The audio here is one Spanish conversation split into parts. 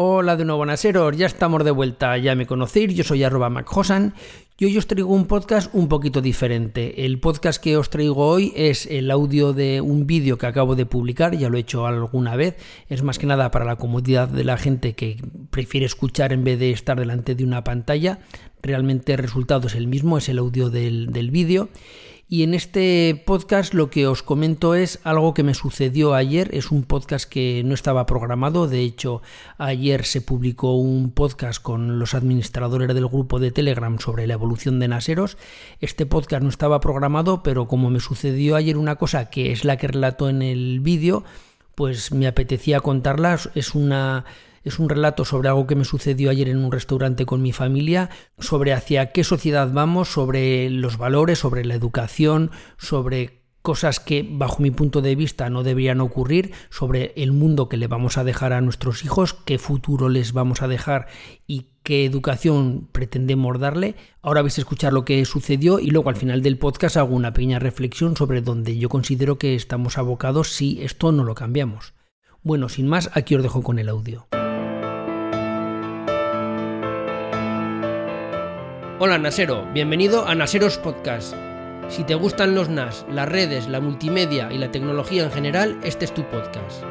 Hola de nuevo, Naseros. Ya estamos de vuelta. Ya me conocéis. Yo soy arroba MacHosan y hoy os traigo un podcast un poquito diferente. El podcast que os traigo hoy es el audio de un vídeo que acabo de publicar. Ya lo he hecho alguna vez. Es más que nada para la comodidad de la gente que prefiere escuchar en vez de estar delante de una pantalla. Realmente el resultado es el mismo, es el audio del, del vídeo. Y en este podcast lo que os comento es algo que me sucedió ayer. Es un podcast que no estaba programado. De hecho, ayer se publicó un podcast con los administradores del grupo de Telegram sobre la evolución de Naseros. Este podcast no estaba programado, pero como me sucedió ayer una cosa que es la que relato en el vídeo, pues me apetecía contarla. Es una es un relato sobre algo que me sucedió ayer en un restaurante con mi familia, sobre hacia qué sociedad vamos, sobre los valores, sobre la educación, sobre cosas que bajo mi punto de vista no deberían ocurrir, sobre el mundo que le vamos a dejar a nuestros hijos, qué futuro les vamos a dejar y qué educación pretendemos darle. Ahora vais a escuchar lo que sucedió y luego al final del podcast hago una pequeña reflexión sobre donde yo considero que estamos abocados si esto no lo cambiamos. Bueno, sin más, aquí os dejo con el audio. Hola Nasero, bienvenido a Naseros Podcast. Si te gustan los NAS, las redes, la multimedia y la tecnología en general, este es tu podcast.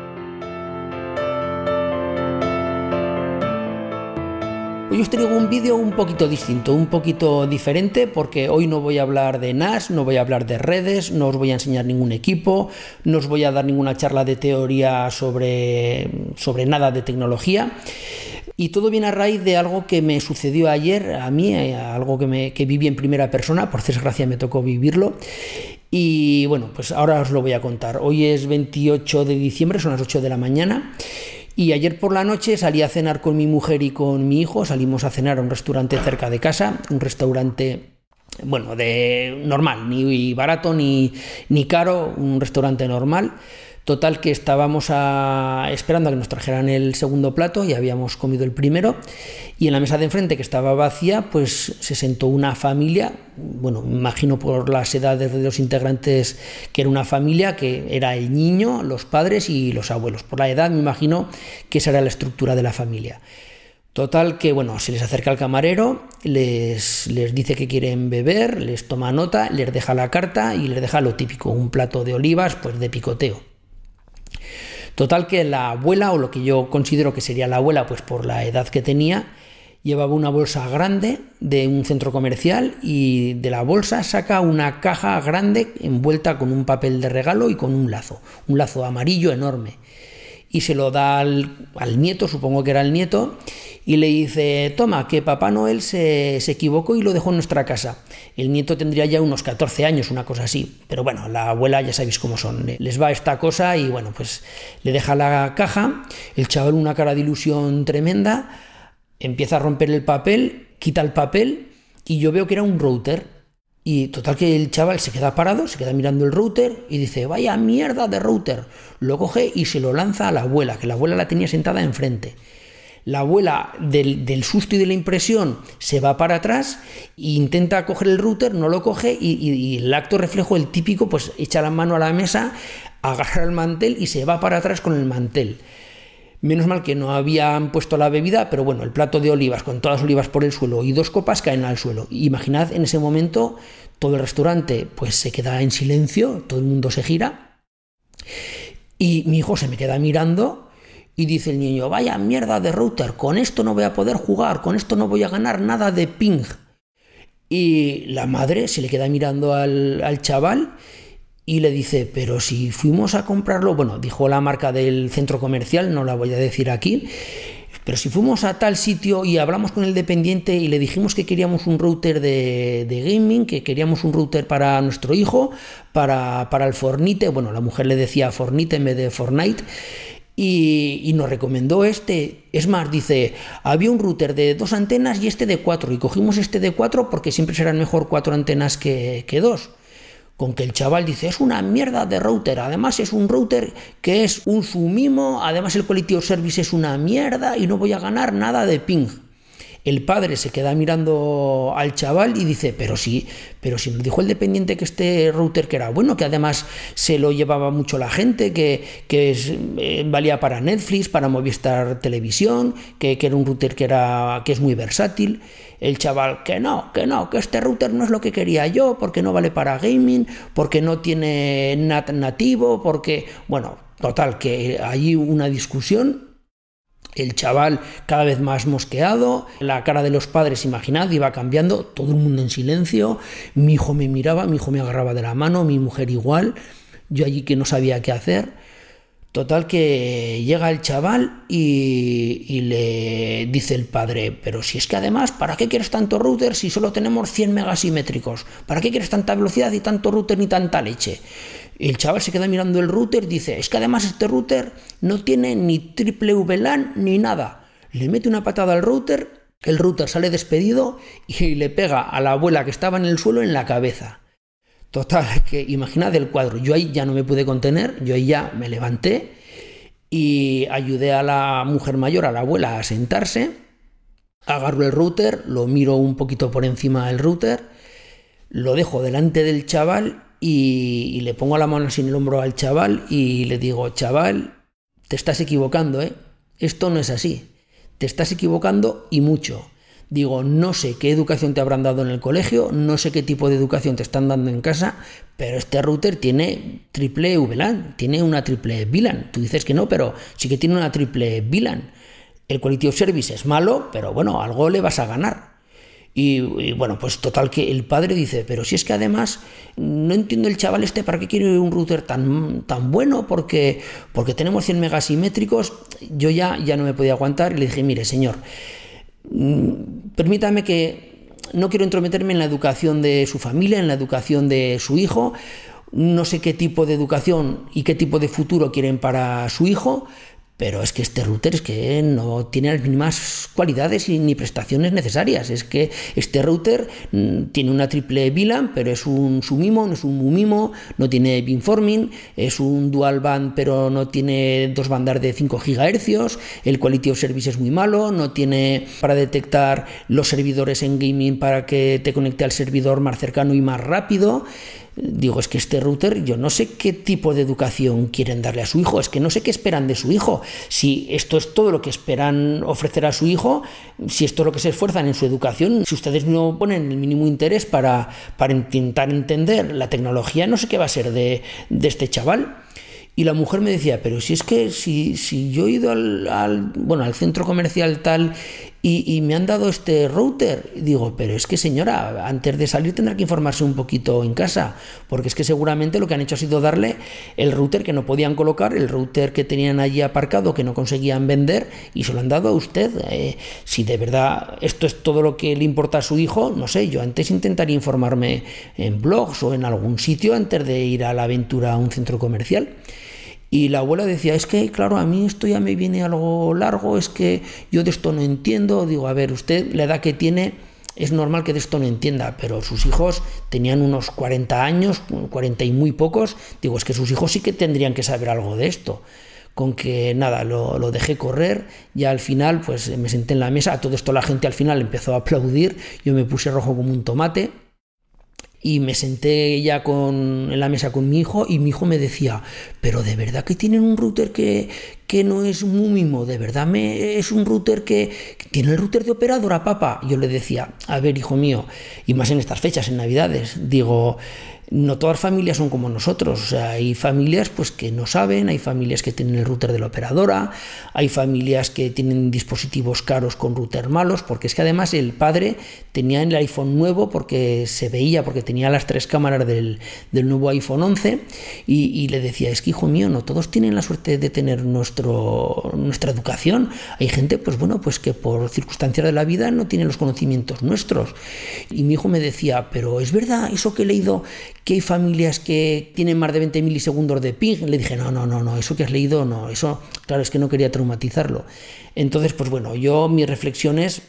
Hoy os traigo un vídeo un poquito distinto, un poquito diferente, porque hoy no voy a hablar de NAS, no voy a hablar de redes, no os voy a enseñar ningún equipo, no os voy a dar ninguna charla de teoría sobre, sobre nada de tecnología. Y todo viene a raíz de algo que me sucedió ayer a mí, eh, algo que, me, que viví en primera persona, por desgracia me tocó vivirlo. Y bueno, pues ahora os lo voy a contar. Hoy es 28 de diciembre, son las 8 de la mañana. Y ayer por la noche salí a cenar con mi mujer y con mi hijo. Salimos a cenar a un restaurante cerca de casa, un restaurante bueno, de normal, ni barato ni, ni caro, un restaurante normal. Total que estábamos esperando a que nos trajeran el segundo plato y habíamos comido el primero y en la mesa de enfrente que estaba vacía pues se sentó una familia, bueno, imagino por las edades de los integrantes que era una familia que era el niño, los padres y los abuelos. Por la edad me imagino que esa era la estructura de la familia. Total que, bueno, se les acerca el camarero, les, les, dice que quieren beber, les toma nota, les deja la carta y les deja lo típico, un plato de olivas, pues de picoteo. Total que la abuela, o lo que yo considero que sería la abuela, pues por la edad que tenía, llevaba una bolsa grande de un centro comercial y de la bolsa saca una caja grande envuelta con un papel de regalo y con un lazo, un lazo amarillo enorme. Y se lo da al, al nieto, supongo que era el nieto, y le dice, toma, que Papá Noel se, equivocó y lo dejó en nuestra casa. El nieto tendría ya unos 14 años, una cosa así, pero bueno, la abuela ya sabéis cómo son, les va esta cosa y bueno, pues le deja la caja, el chaval una cara de ilusión tremenda, empieza a romper el papel, quita el papel y yo veo que era un router. Y total que el chaval se queda parado, se queda mirando el router y dice, vaya mierda de router. Lo coge y se lo lanza a la abuela, que la abuela la tenía sentada enfrente la abuela del, susto y de la impresión se va para atrás e intenta coger el router, no lo coge y, el acto reflejo, el típico, pues echa la mano a la mesa, agarra el mantel y se va para atrás con el mantel. Menos mal que no habían puesto la bebida, pero bueno, el plato de olivas con todas las olivas por el suelo y dos copas caen al suelo. Imaginad en ese momento todo el restaurante pues se queda en silencio, todo el mundo se gira y mi hijo se me queda mirando y dice el niño, vaya mierda de router, con esto no voy a poder jugar, con esto no voy a ganar nada de ping. Y la madre se le queda mirando al, chaval y le dice, pero si fuimos a comprarlo, bueno, dijo la marca del centro comercial, no la voy a decir aquí, pero si fuimos a tal sitio y hablamos con el dependiente y le dijimos que queríamos un router de, gaming, que queríamos un router para nuestro hijo, para, para el Fornite, bueno, la mujer le decía Fornite en vez de Fortnite, y, nos recomendó este. Es más, dice, había un router de dos antenas y este de cuatro. Y cogimos este de cuatro porque siempre serán mejor cuatro antenas que, que dos. Con que el chaval dice, es una mierda de router. Además es un router que es un sumimo. Además el quality of service es una mierda y no voy a ganar nada de ping. El padre se queda mirando al chaval y dice, pero sí, pero si me dijo el dependiente que este router que era bueno, que además se lo llevaba mucho la gente, que, eh, valía para Netflix, para Movistar Televisión, que, era un router que, era, que es muy versátil. El chaval, que no, que no, que este router no es lo que quería yo, porque no vale para gaming, porque no tiene NAT nativo, porque, bueno, total, que hay una discusión el chaval cada vez más mosqueado, la cara de los padres, imaginad, iba cambiando, todo el mundo en silencio, mi hijo me miraba, mi hijo me agarraba de la mano, mi mujer igual, yo allí que no sabía qué hacer. Total que llega el chaval y, le dice el padre, pero si es que además, ¿para qué quieres tanto router si solo tenemos 100 megasimétricos? ¿Para qué quieres tanta velocidad y tanto router ni tanta leche? El chaval se queda mirando el router dice, es que además este router no tiene ni triple VLAN ni nada. Le mete una patada al router, el router sale despedido y le pega a la abuela que estaba en el suelo en la cabeza. Total, que imaginad el cuadro. Yo ahí ya no me pude contener, yo ahí ya me levanté y ayudé a la mujer mayor, a la abuela, a sentarse. Agarro el router, lo miro un poquito por encima del router, lo dejo delante del chaval y, le pongo la mano en el hombro al chaval y le digo, chaval, te estás equivocando, ¿eh? Esto no es así. Te estás equivocando y mucho. Digo, no sé qué educación te habrán dado en el colegio, no sé qué tipo de educación te están dando en casa, pero este router tiene triple VLAN, tiene una triple VLAN. Tú dices que no, pero sí que tiene una triple VLAN. El quality of service es malo, pero bueno, algo le vas a ganar. Y, bueno, pues total que el padre dice, pero si es que además no entiendo el chaval este para qué quiere un router tan, tan bueno, porque, porque tenemos 100 megasimétricos, yo ya, ya no me podía aguantar le dije, mire señor, mm, permítame que no quiero entrometerme en la educación de su familia, en la educación de su hijo, no sé qué tipo de educación y qué tipo de futuro quieren para su hijo, pero es que este router es que no tiene las mismas cualidades ni prestaciones necesarias. Es que este router mm, tiene una triple VLAN, pero es un sumimo, no es un mumimo, no tiene beamforming, es un dual band, pero no tiene dos bandas de 5 GHz, el quality of service es muy malo, no tiene para detectar los servidores en gaming para que te conecte al servidor más cercano y más rápido. Digo, es que este router, yo no sé qué tipo de educación quieren darle a su hijo, es que no sé qué esperan de su hijo. Si esto es todo lo que esperan ofrecer a su hijo, si esto es lo que se esfuerzan en su educación, si ustedes no ponen el mínimo interés para, para intentar entender la tecnología, no sé qué va a ser de, de este chaval. Y la mujer me decía, pero si es que si, si yo he ido al, bueno, al centro comercial tal y, me han dado este router, digo, pero es que señora, antes de salir tendrá que informarse un poquito en casa, porque es que seguramente lo que han hecho ha sido darle el router que no podían colocar, el router que tenían allí aparcado que no conseguían vender y se lo han dado a usted. Eh, si de verdad esto es todo lo que le importa a su hijo, no sé, yo antes intentaría informarme en blogs o en algún sitio antes de ir a la aventura a un centro comercial. Y la abuela decía, es que, claro, a mí esto ya me viene algo largo, es que yo de esto no entiendo. Digo, a ver, usted, la edad que tiene, es normal que de esto no entienda, pero sus hijos tenían unos 40 años, 40 y muy pocos. Digo, es que sus hijos sí que tendrían que saber algo de esto. Con que nada, lo, lo dejé correr y al final, pues me senté en la mesa. A todo esto la gente al final empezó a aplaudir. Yo me puse rojo como un tomate y me senté ya con, en la mesa con mi hijo y mi hijo me decía, pero de verdad que tienen un router que, que no es muy mimo, de verdad me, es un router que, tiene el router de operadora, papá. Yo le decía, a ver, hijo mío, y más en estas fechas, en Navidades, digo, no todas familias son como nosotros. hay familias pues, que no saben, hay familias que tienen el router de la operadora, hay familias que tienen dispositivos caros con router malos, porque es que además el padre tenía el iPhone nuevo porque se veía, porque tenía las tres cámaras del, nuevo iPhone 11 y, le decía, es que hijo mío, no todos tienen la suerte de tener nuestro, nuestra educación. Hay gente, pues bueno, pues que por circunstancias de la vida no tiene los conocimientos nuestros. Y mi hijo me decía, pero es verdad eso que he leído que hay familias que tienen más de 20 milisegundos de ping. Le dije, no, no, no, no, eso que has leído, no, eso, claro, es que no quería traumatizarlo. Entonces, pues bueno, yo mis reflexiones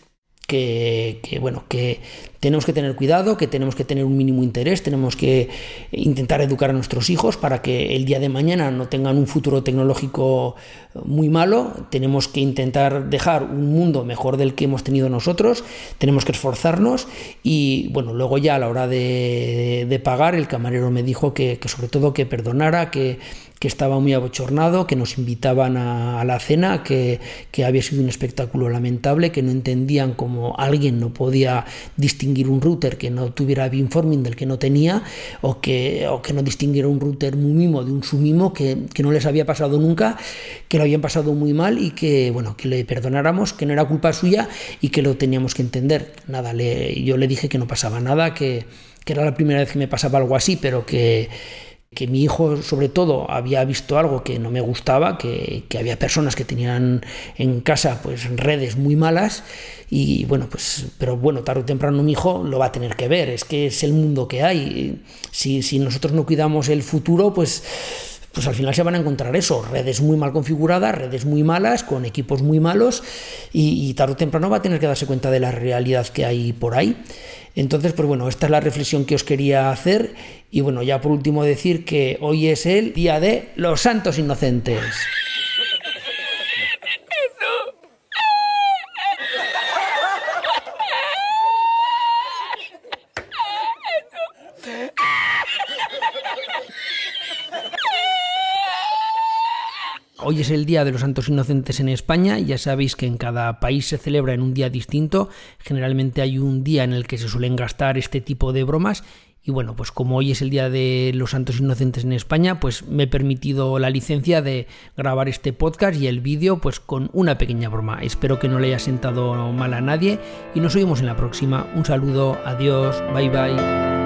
que, bueno, que tenemos que tener cuidado, que tenemos que tener un mínimo interés, tenemos que intentar educar a nuestros hijos para que el día de mañana no tengan un futuro tecnológico muy malo, tenemos que intentar dejar un mundo mejor del que hemos tenido nosotros, tenemos que esforzarnos y bueno, luego ya a la hora de, de pagar el camarero me dijo que sobre todo que perdonara, que, que estaba muy abochornado, que nos invitaban a, la cena, que, que, había sido un espectáculo lamentable, que no entendían cómo alguien no podía distinguir un router que no tuviera beamforming del que no tenía o que, o que no distinguiera un router muy mimo de un sumimo que, que no les había pasado nunca, que lo habían pasado muy mal y que, bueno, que le perdonáramos, que no era culpa suya y que lo teníamos que entender. Nada, yo le dije que no pasaba nada, que, que era la primera vez que me pasaba algo así, pero que que mi hijo sobre todo había visto algo que no me gustaba, que, que, había personas que tenían en casa pues redes muy malas y bueno, pues pero bueno, tarde o temprano mi hijo lo va a tener que ver, es que es el mundo que hay. Si, si nosotros no cuidamos el futuro, pues pues al final se van a encontrar eso, redes muy mal configuradas, redes muy malas, con equipos muy malos, y, y tarde o temprano va a tener que darse cuenta de la realidad que hay por ahí. Entonces, pues bueno, esta es la reflexión que os quería hacer, y bueno, ya por último decir que hoy es el Día de los Santos Inocentes. Hoy es el Día de los Santos Inocentes en España. Ya sabéis que en cada país se celebra en un día distinto. Generalmente hay un día en el que se suelen gastar este tipo de bromas. Y bueno, pues como hoy es el Día de los Santos Inocentes en España, pues me he permitido la licencia de grabar este podcast y el vídeo pues con una pequeña broma. Espero que no le haya sentado mal a nadie y nos oímos en la próxima. Un saludo, adiós, bye bye.